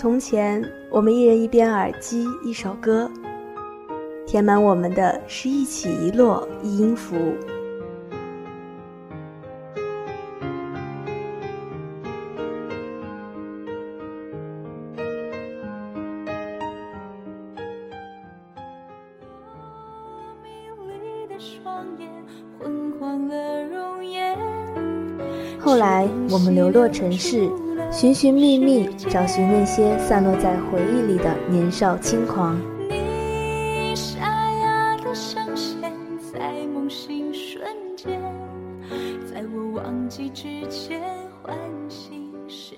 从前，我们一人一边耳机，一首歌，填满我们的是一起一落一音符。后来，我们流落城市。寻寻觅觅，找寻那些散落在回忆里的年少轻狂。你的声线，在梦醒瞬间，在我忘记之前唤醒世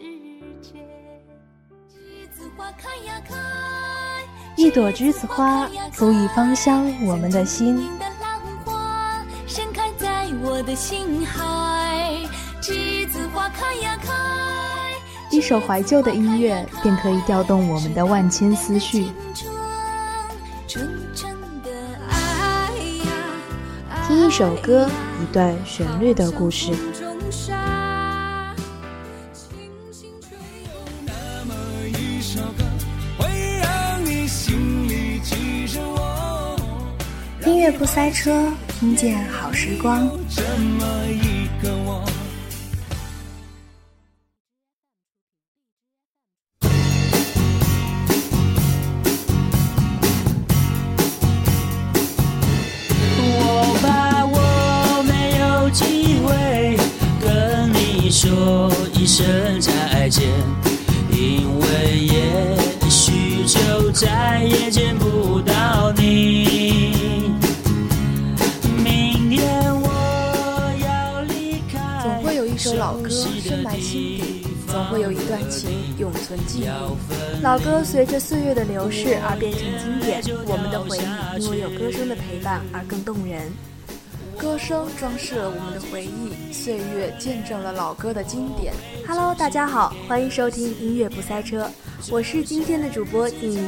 界。一朵栀子花，足以芳香我们的心。首怀旧的音乐，便可以调动我们的万千思绪。听一首歌，一段旋律的故事。音乐不塞车，听见好时光。老歌随着岁月的流逝而变成经典，我们的回忆因为有歌声的陪伴而更动人。歌声装饰了我们的回忆，岁月见证了老歌的经典。Hello，大家好，欢迎收听音乐不塞车，我是今天的主播静怡，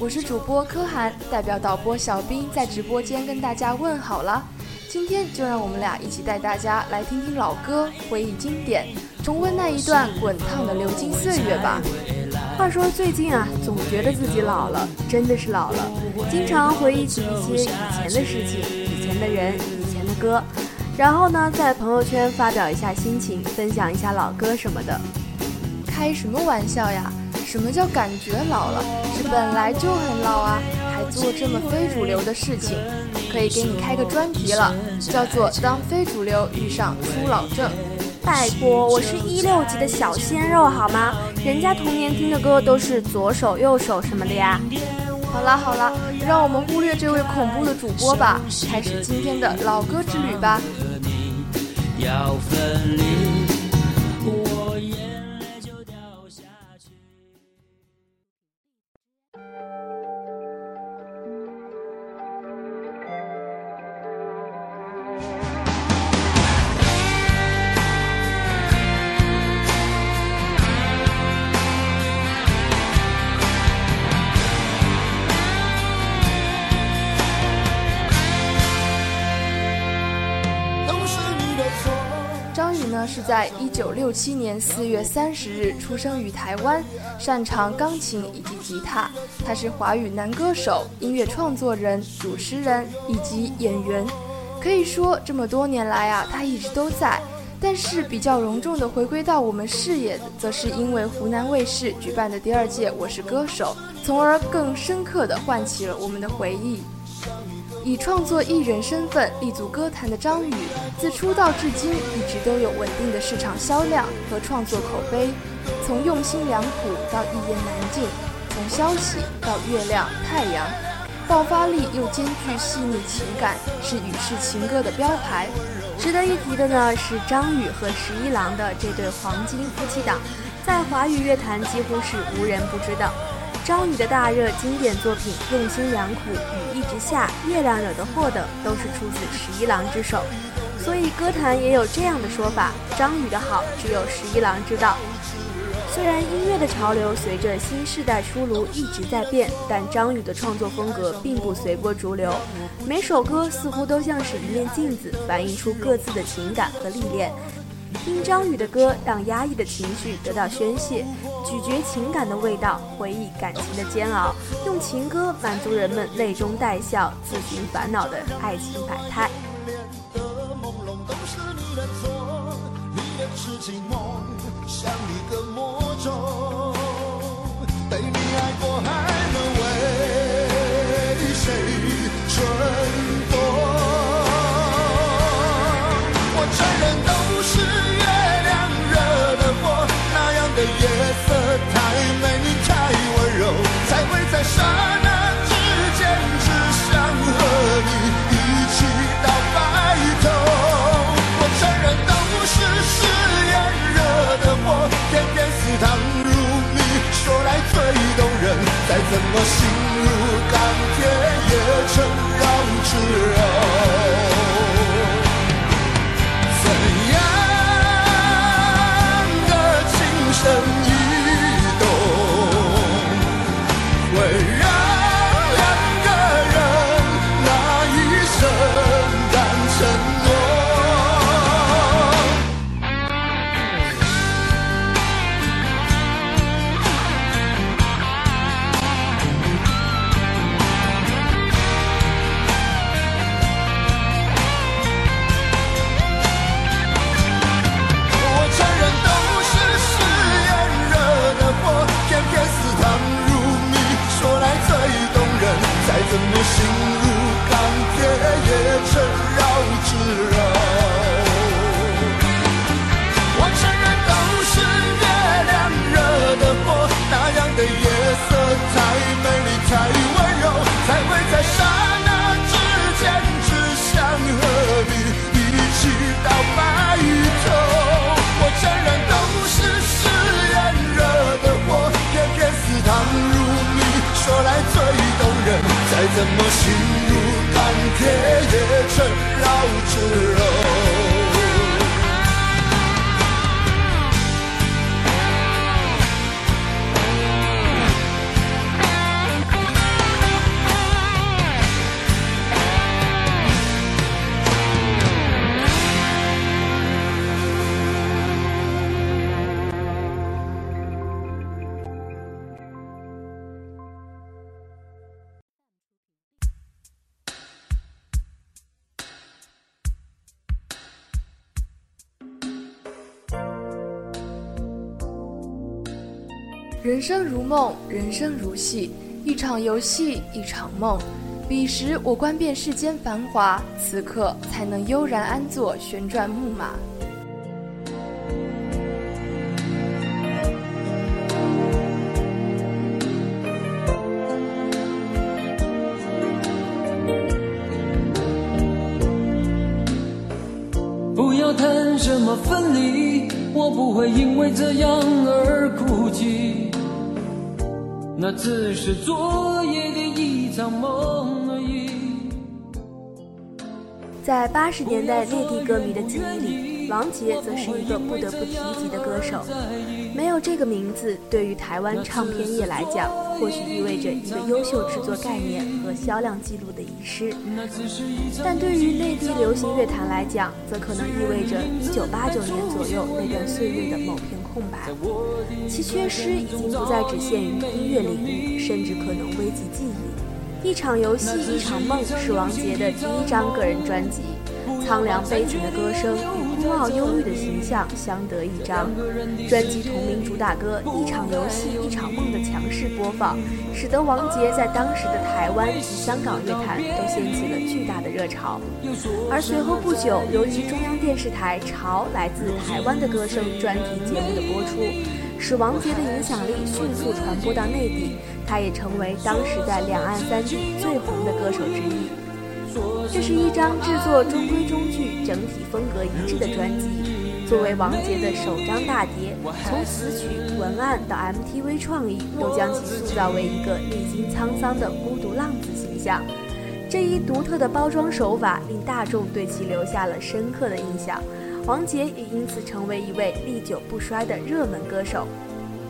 我是主播柯涵，代表导播小兵在直播间跟大家问好了。今天就让我们俩一起带大家来听听老歌，回忆经典，重温那一段滚烫的流金岁月吧。话说最近啊，总觉得自己老了，真的是老了，经常回忆起一些以前的事情，以前的人。以前的歌，然后呢，在朋友圈发表一下心情，分享一下老歌什么的。开什么玩笑呀？什么叫感觉老了？是本来就很老啊，还做这么非主流的事情，可以给你开个专题了，叫做《当非主流遇上初老症》。拜托，我是一六级的小鲜肉好吗？人家童年听的歌都是左手右手什么的呀。好了好了，让我们忽略这位恐怖的主播吧，开始今天的老歌之旅吧。是在一九六七年四月三十日出生于台湾，擅长钢琴以及吉他。他是华语男歌手、音乐创作人、主持人以及演员。可以说，这么多年来啊，他一直都在。但是比较隆重的回归到我们视野，则是因为湖南卫视举办的第二届《我是歌手》，从而更深刻的唤起了我们的回忆。以创作艺人身份立足歌坛的张宇，自出道至今一直都有稳定的市场销量和创作口碑。从用心良苦到一言难尽，从消息到月亮太阳，爆发力又兼具细腻情感，是语式情歌的标牌。值得一提的呢是张宇和十一郎的这对黄金夫妻档，在华语乐坛几乎是无人不知道。张宇的大热经典作品《用心良苦》《雨一直下》《月亮惹的祸》等，都是出自十一郎之手，所以歌坛也有这样的说法：张宇的好只有十一郎知道。虽然音乐的潮流随着新时代出炉一直在变，但张宇的创作风格并不随波逐流，每首歌似乎都像是一面镜子，反映出各自的情感和历练。听张宇的歌，让压抑的情绪得到宣泄，咀嚼情感的味道，回忆感情的煎熬，用情歌满足人们泪中带笑、自寻烦恼的爱情百态。怎人生如梦，人生如戏，一场游戏，一场梦。彼时我观遍世间繁华，此刻才能悠然安坐旋转木马。不要谈什么分离，我不会因为这样而哭泣。那只是昨夜的一场梦而已。在八十年代内地歌迷的记忆里，王杰则是一个不得不提及的歌手。没有这个名字，对于台湾唱片业来讲，或许意味着一个优秀制作概念和销量记录的遗失；但对于内地流行乐坛来讲，则可能意味着一九八九年左右那段岁月的某片空白。其缺失已经不再只限于音乐领域，甚至可能危及记忆。一场游戏，一场梦，是王杰的第一张个人专辑。苍凉悲情的歌声与孤傲忧郁的形象相得益彰。专辑同名主打歌《一场游戏一场梦》的播放，使得王杰在当时的台湾及香港乐坛都掀起了巨大的热潮。而随后不久，由于中央电视台《潮来自台湾的歌声》专题节目的播出，使王杰的影响力迅速传播到内地，他也成为当时在两岸三地最红的歌手之一。这是一张制作中规中矩、整体风格一致的专辑。作为王杰的首张大碟，从词曲、文案到 MTV 创意，都将其塑造为一个历经沧桑的孤独浪子形象。这一独特的包装手法，令大众对其留下了深刻的印象。王杰也因此成为一位历久不衰的热门歌手。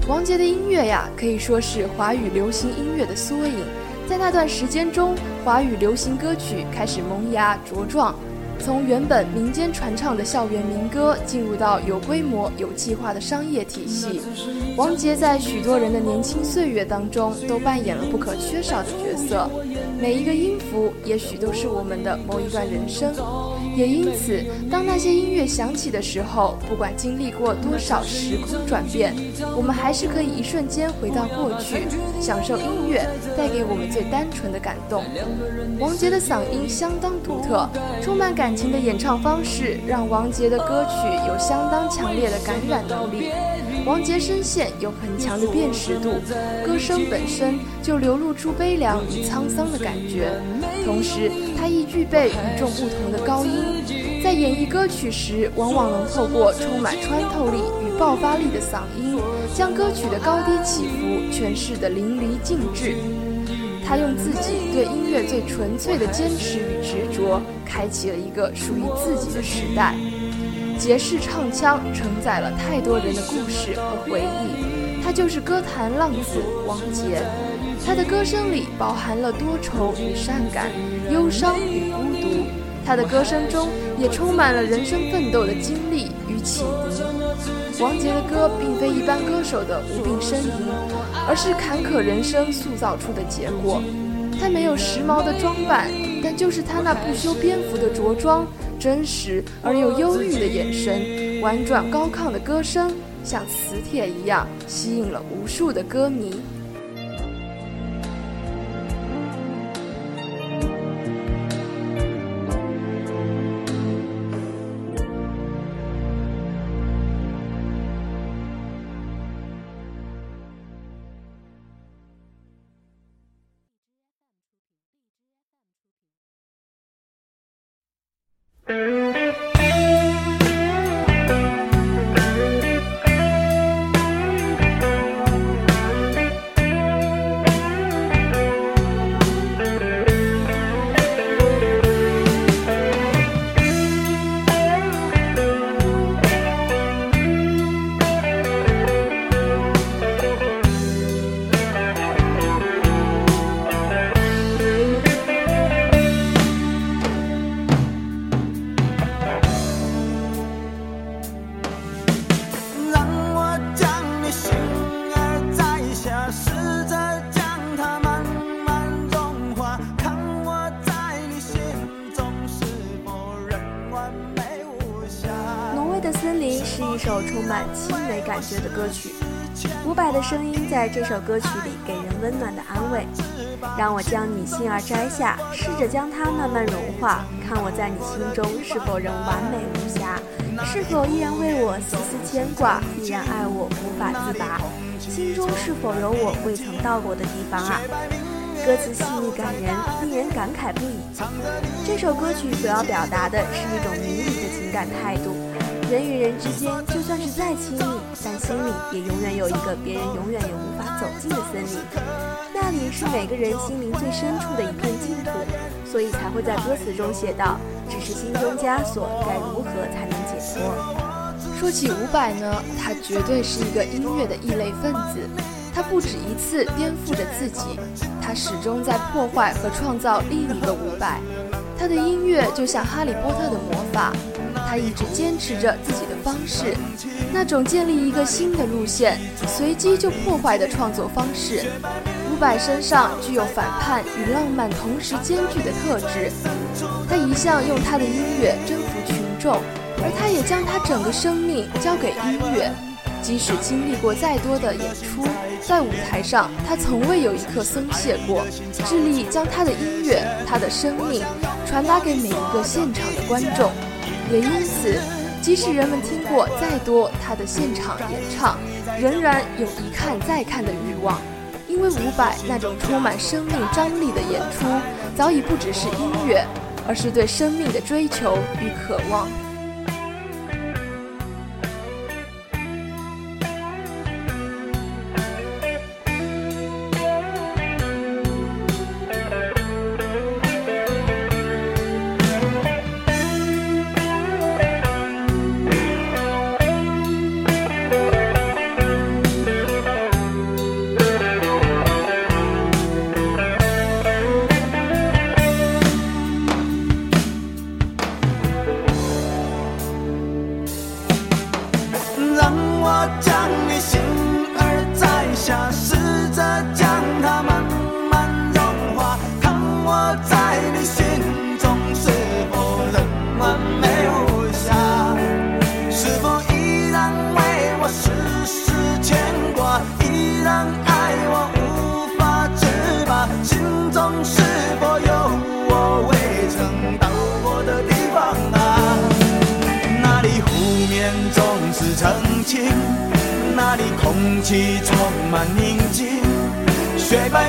王杰的音乐呀，可以说是华语流行音乐的缩影。在那段时间中，华语流行歌曲开始萌芽茁壮，从原本民间传唱的校园民歌，进入到有规模、有计划的商业体系。王杰在许多人的年轻岁月当中，都扮演了不可缺少的角色。每一个音符，也许都是我们的某一段人生。也因此，当那些音乐响起的时候，不管经历过多少时空转变，我们还是可以一瞬间回到过去，享受音乐带给我们最单纯的感动。王杰的嗓音相当独特，充满感情的演唱方式，让王杰的歌曲有相当强烈的感染能力。王杰声线有很强的辨识度，歌声本身就流露出悲凉与沧桑的感觉，同时他亦具备与众不同的高音，在演绎歌曲时，往往能透过充满穿透力与爆发力的嗓音，将歌曲的高低起伏诠释得淋漓尽致。他用自己对音乐最纯粹的坚持与执着，开启了一个属于自己的时代。杰式唱腔承载了太多人的故事和回忆，他就是歌坛浪子王杰。他的歌声里饱含了多愁与善感，忧伤与孤独。他的歌声中也充满了人生奋斗的经历与启迪。王杰的歌并非一般歌手的无病呻吟，而是坎坷人生塑造出的结果。他没有时髦的装扮，但就是他那不修边幅的着装。真实而又忧郁的眼神，婉转高亢的歌声，像磁铁一样吸引了无数的歌迷。伍佰的声音在这首歌曲里给人温暖的安慰。让我将你心儿摘下，试着将它慢慢融化，看我在你心中是否仍完美无瑕，是否依然为我丝丝牵挂，依然爱我无法自拔，心中是否有我未曾到过的地方啊？歌词细腻感人，令人感慨不已。这首歌曲所要表达的是一种迷离的情感态度。人与人之间，就算是再亲密，但心里也永远有一个别人永远也无法走进的森林，那里是每个人心灵最深处的一片净土，所以才会在歌词中写道：“只是心中枷锁，该如何才能解脱？”说起伍佰呢，他绝对是一个音乐的异类分子，他不止一次颠覆着自己，他始终在破坏和创造另一个伍佰，他的音乐就像哈利波特的魔法。他一直坚持着自己的方式，那种建立一个新的路线，随机就破坏的创作方式。伍佰身上具有反叛与浪漫同时兼具的特质。他一向用他的音乐征服群众，而他也将他整个生命交给音乐。即使经历过再多的演出，在舞台上他从未有一刻松懈过，致力将他的音乐、他的生命传达给每一个现场的观众。也因此，即使人们听过再多他的现场演唱，仍然有一看再看的欲望，因为伍佰那种充满生命张力的演出，早已不只是音乐，而是对生命的追求与渴望。将气充满宁静，雪白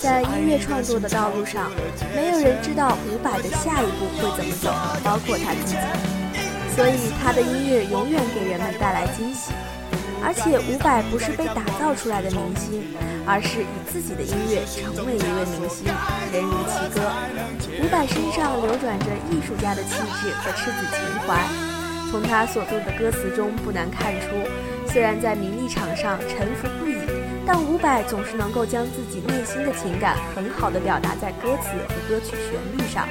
在音乐创作的道路上，没有人知道伍佰的下一步会怎么走，包括他自己。所以他的音乐永远给人们带来惊喜。而且伍佰不是被打造出来的明星，而是以自己的音乐成为一位明星，人如其歌。伍佰身上流转着艺术家的气质和赤子情怀，从他所作的歌词中不难看出，虽然在名利场上沉浮不，但伍佰总是能够将自己内心的情感很好的表达在歌词和歌曲旋律上，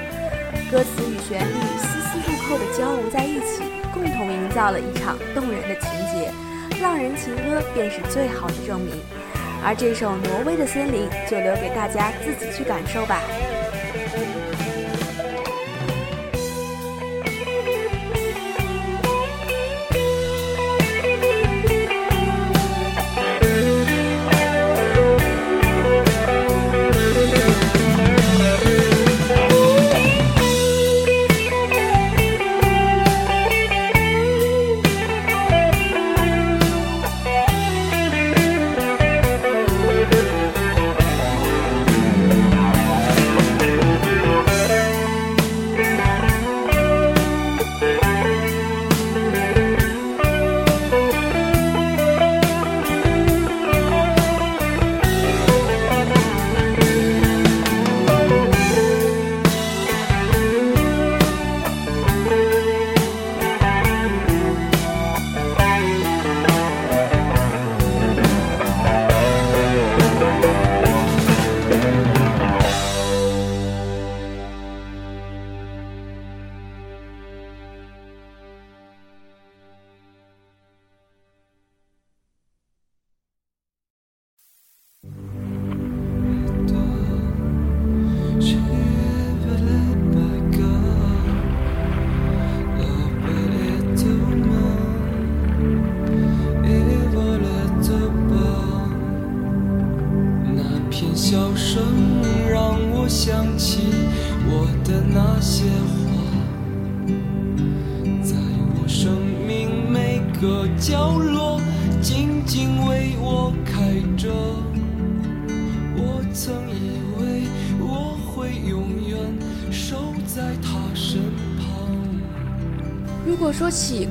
歌词与旋律丝丝入扣的交融在一起，共同营造了一场动人的情节。浪人情歌便是最好的证明，而这首《挪威的森林》就留给大家自己去感受吧。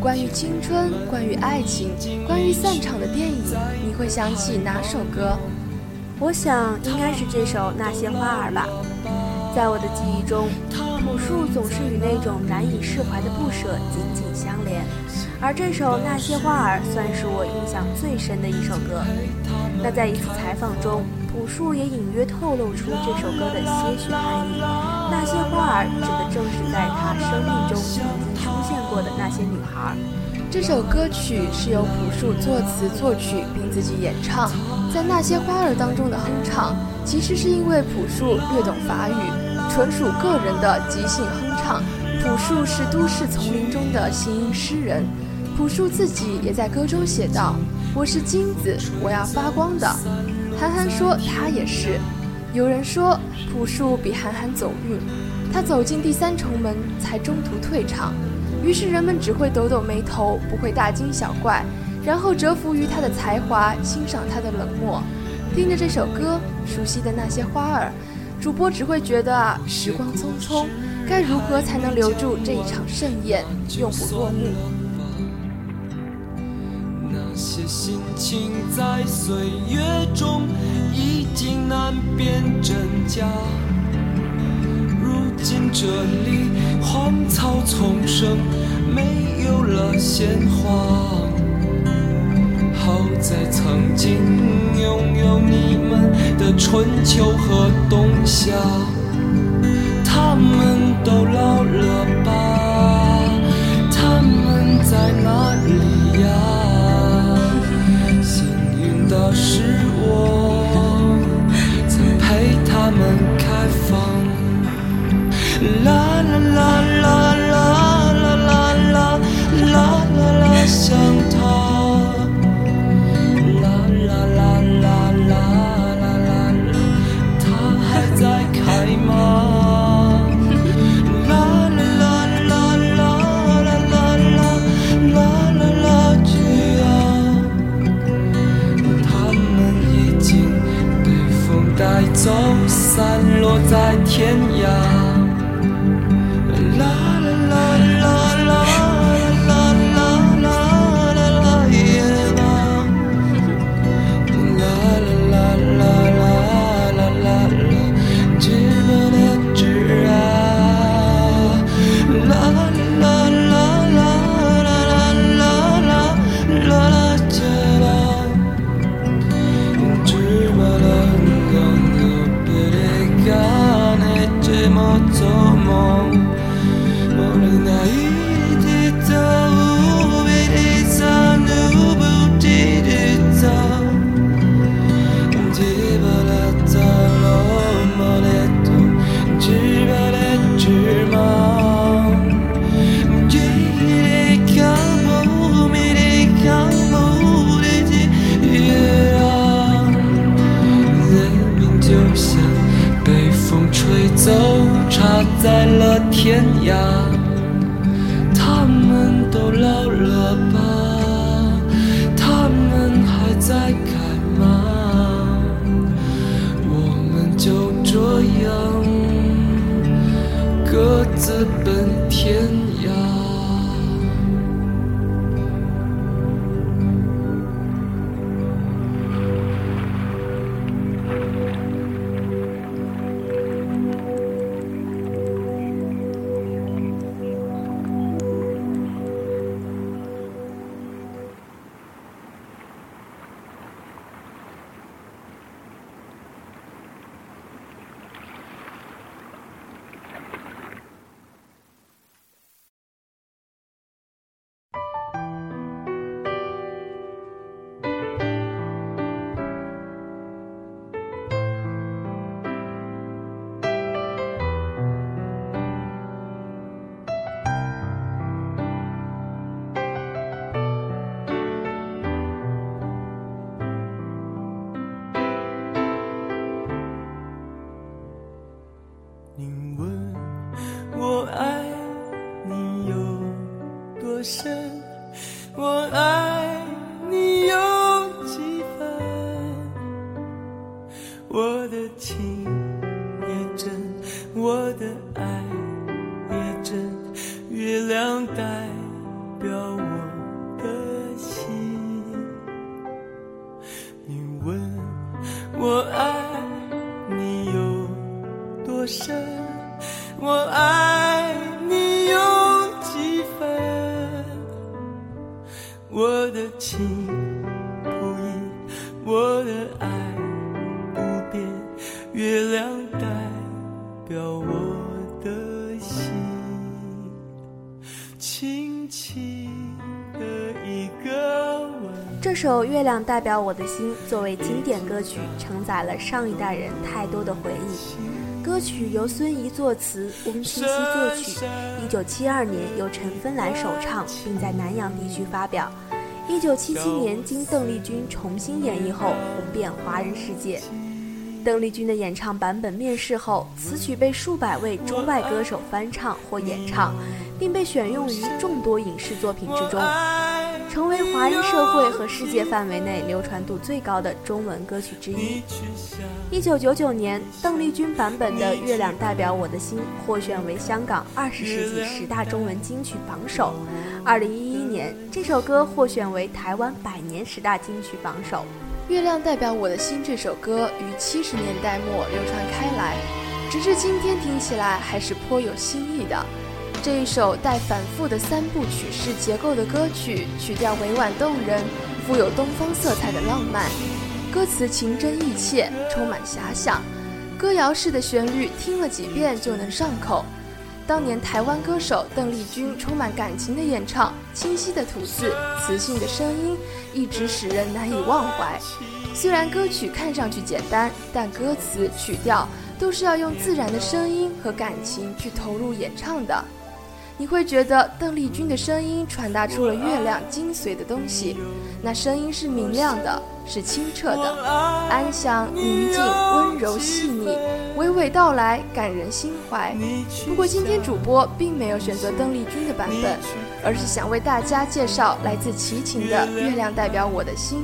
关于青春、关于爱情、关于散场的电影，你会想起哪首歌？我想应该是这首《那些花儿》吧。在我的记忆中，朴树总是与那种难以释怀的不舍紧紧相连，而这首《那些花儿》算是我印象最深的一首歌。那在一次采访中，朴树也隐约透露出这首歌的些许含义。那些花儿指的正是在他生命中的那些女孩。这首歌曲是由朴树作词作曲并自己演唱，在那些花儿当中的哼唱，其实是因为朴树略懂法语，纯属个人的即兴哼唱。朴树是都市丛林中的行吟诗人，朴树自己也在歌中写道：“我是金子，我要发光的。”韩寒说他也是。有人说朴树比韩寒走运，他走进第三重门才中途退场，于是人们只会抖抖眉头，不会大惊小怪，然后折服于他的才华，欣赏他的冷漠。听着这首歌，熟悉的那些花儿，主播只会觉得啊，时光匆匆，该如何才能留住这一场盛宴，永不落幕？那些心情在岁月中已经难辨真假。如今这里荒草丛生，没有了鲜花。好在曾经拥有你们的春秋和冬夏，他们都老了吧？他们在哪里呀？幸运的是啦啦啦啦啦啦啦啦啦啦啦，想他。啦啦啦啦啦啦啦啦啦，他还在开吗？啦啦啦啦啦啦啦啦啦啦，菊啊。他们已经被风带走，散落在天。天涯，我的心，轻轻的一个吻。这首《月亮代表我的心》作为经典歌曲，承载了上一代人太多的回忆。歌曲由孙怡作词，翁清溪作曲。一九七二年由陈芬兰首唱，并在南洋地区发表。一九七七年经邓丽君重新演绎后，红遍华人世界。邓丽君的演唱版本面世后，此曲被数百位中外歌手翻唱或演唱，并被选用于众多影视作品之中，成为华人社会和世界范围内流传度最高的中文歌曲之一。一九九九年，邓丽君版本的《月亮代表我的心》获选为香港二十世纪十大中文金曲榜首。二零一一年，这首歌获选为台湾百年十大金曲榜首。《月亮代表我的心》这首歌于七十年代末流传开来，直至今天听起来还是颇有新意的。这一首带反复的三部曲式结构的歌曲，曲调委婉动人，富有东方色彩的浪漫，歌词情真意切，充满遐想，歌谣式的旋律听了几遍就能上口。当年台湾歌手邓丽君充满感情的演唱，清晰的吐字，磁性的声音，一直使人难以忘怀。虽然歌曲看上去简单，但歌词曲调都是要用自然的声音和感情去投入演唱的。你会觉得邓丽君的声音传达出了月亮精髓的东西，那声音是明亮的，是清澈的，安详、宁静、温柔、细腻，娓娓道来，感人心怀。不过今天主播并没有选择邓丽君的版本，而是想为大家介绍来自齐秦的《月亮代表我的心》。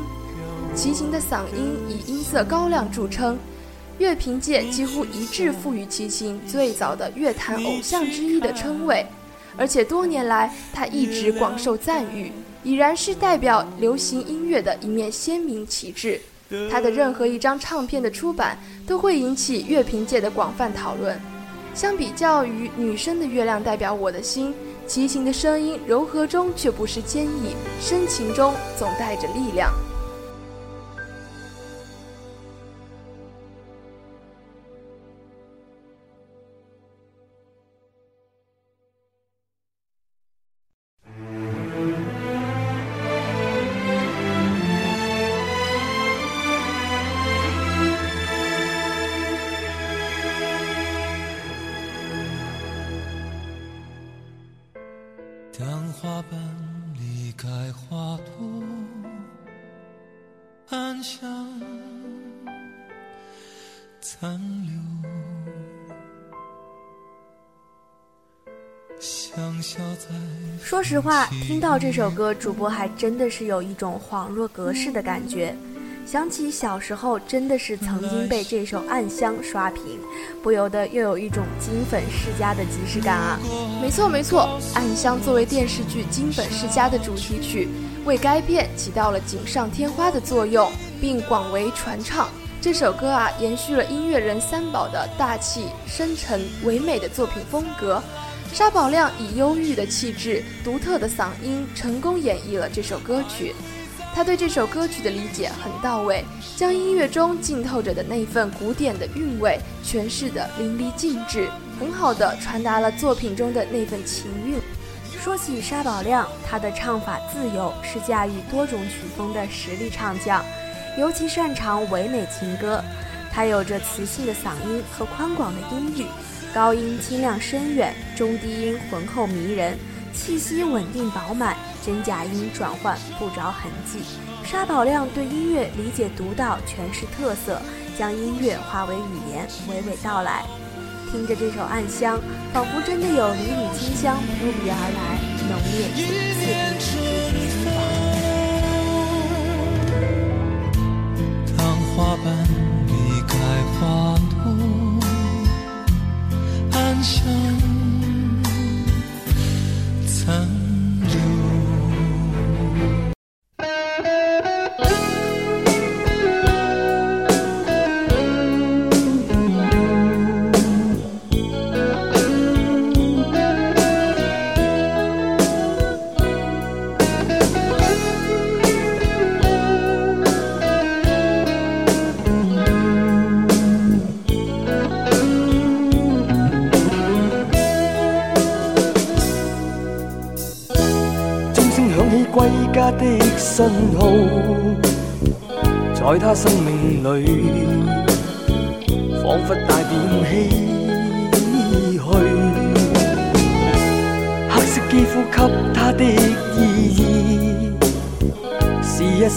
齐秦的嗓音以音色高亮著称，乐评界几乎一致赋予齐秦最早的乐坛偶像之一的称谓。而且多年来，他一直广受赞誉，已然是代表流行音乐的一面鲜明旗帜。他的任何一张唱片的出版，都会引起乐评界的广泛讨论。相比较于女生的月亮代表我的心，齐秦的声音柔和中却不失坚毅，深情中总带着力量。说实话，听到这首歌，主播还真的是有一种恍若隔世的感觉。想起小时候，真的是曾经被这首《暗香》刷屏，不由得又有一种金粉世家的即视感啊！没错没错，《暗香》作为电视剧《金粉世家》的主题曲，为该片起到了锦上添花的作用，并广为传唱。这首歌啊，延续了音乐人三宝的大气、深沉、唯美的作品风格。沙宝亮以忧郁的气质、独特的嗓音，成功演绎了这首歌曲。他对这首歌曲的理解很到位，将音乐中浸透着的那份古典的韵味诠释得淋漓尽致，很好的传达了作品中的那份情韵。说起沙宝亮，他的唱法自由，是驾驭多种曲风的实力唱将，尤其擅长唯美情歌。他有着磁性的嗓音和宽广的音域，高音清亮深远，中低音浑厚迷人。气息稳定饱满，真假音转换不着痕迹。沙宝亮对音乐理解独到，诠释特色，将音乐化为语言，娓娓道来。听着这首《暗香》，仿佛真的有缕缕清香扑鼻而来，浓烈且刺鼻，想，一，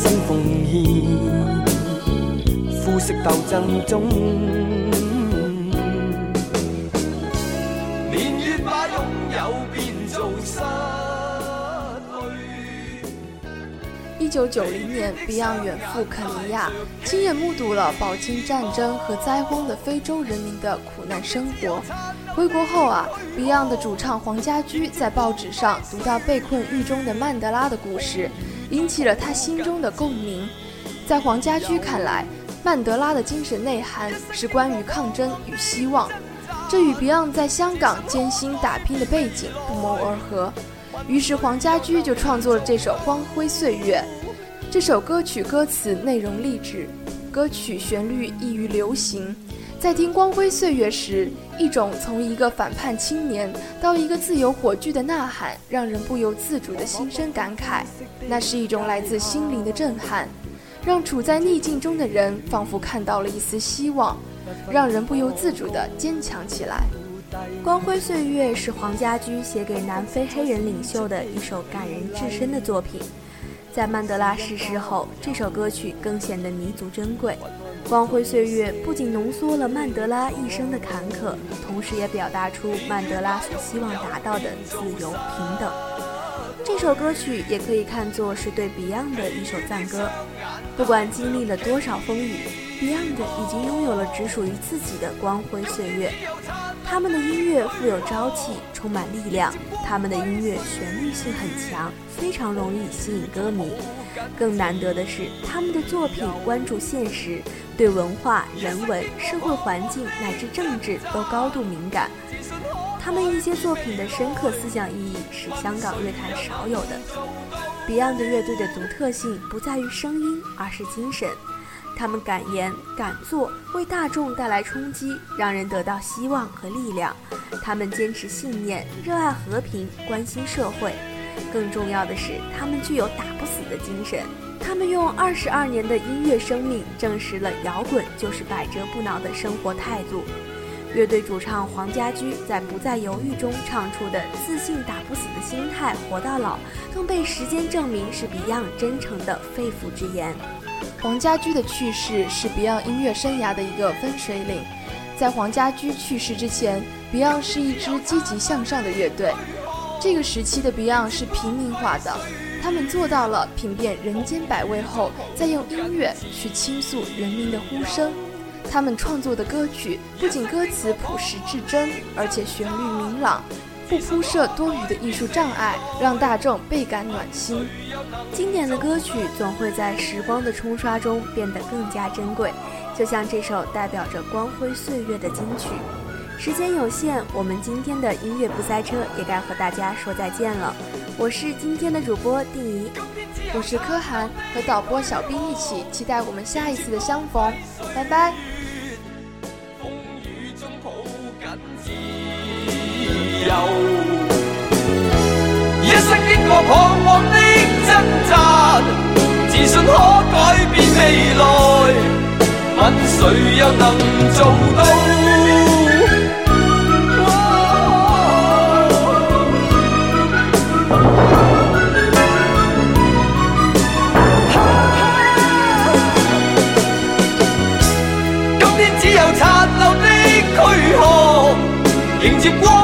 九九零年，Beyond 远赴肯尼亚，亲眼目睹了饱经战争和灾荒的非洲人民的苦难生活。回国后啊，Beyond 的主唱黄家驹在报纸上读到被困狱中的曼德拉的故事，引起了他心中的共鸣。在黄家驹看来，曼德拉的精神内涵是关于抗争与希望，这与 Beyond 在香港艰辛打拼的背景不谋而合。于是黄家驹就创作了这首《光辉岁月》。这首歌曲歌词内容励志，歌曲旋律易于流行。在听《光辉岁月》时，一种从一个反叛青年到一个自由火炬的呐喊，让人不由自主的心生感慨。那是一种来自心灵的震撼，让处在逆境中的人仿佛看到了一丝希望，让人不由自主的坚强起来。《光辉岁月》是黄家驹写给南非黑人领袖的一首感人至深的作品。在曼德拉逝世后，这首歌曲更显得弥足珍贵。《光辉岁月》不仅浓缩了曼德拉一生的坎坷，同时也表达出曼德拉所希望达到的自由平等。这首歌曲也可以看作是对 Beyond 的一首赞歌。不管经历了多少风雨，Beyond 已经拥有了只属于自己的光辉岁月。他们的音乐富有朝气，充满力量。他们的音乐旋律性很强，非常容易吸引歌迷。更难得的是，他们的作品关注现实，对文化、人文、社会环境乃至政治都高度敏感。他们一些作品的深刻思想意义是香港乐坛少有的。Beyond 乐队的独特性不在于声音，而是精神。他们敢言敢做，为大众带来冲击，让人得到希望和力量。他们坚持信念，热爱和平，关心社会。更重要的是，他们具有打不死的精神。他们用二十二年的音乐生命，证实了摇滚就是百折不挠的生活态度。乐队主唱黄家驹在不再犹豫中唱出的“自信打不死的心态，活到老”，更被时间证明是 Beyond 真诚的肺腑之言。黄家驹的去世是 Beyond 音乐生涯的一个分水岭。在黄家驹去世之前，Beyond 是一支积极向上的乐队。这个时期的 Beyond 是平民化的，他们做到了品遍人间百味后，再用音乐去倾诉人民的呼声。他们创作的歌曲不仅歌词朴实至真，而且旋律明朗，不铺设多余的艺术障碍，让大众倍感暖心。经典的歌曲总会在时光的冲刷中变得更加珍贵，就像这首代表着光辉岁月的金曲。时间有限，我们今天的音乐不塞车也该和大家说再见了。我是今天的主播定怡，我是柯涵，和导播小兵一起期待我们下一次的相逢，拜拜。一生经过彷徨的挣扎，自信可改变未来，问谁又能做到？今天只有殘留的軀殼，迎接光。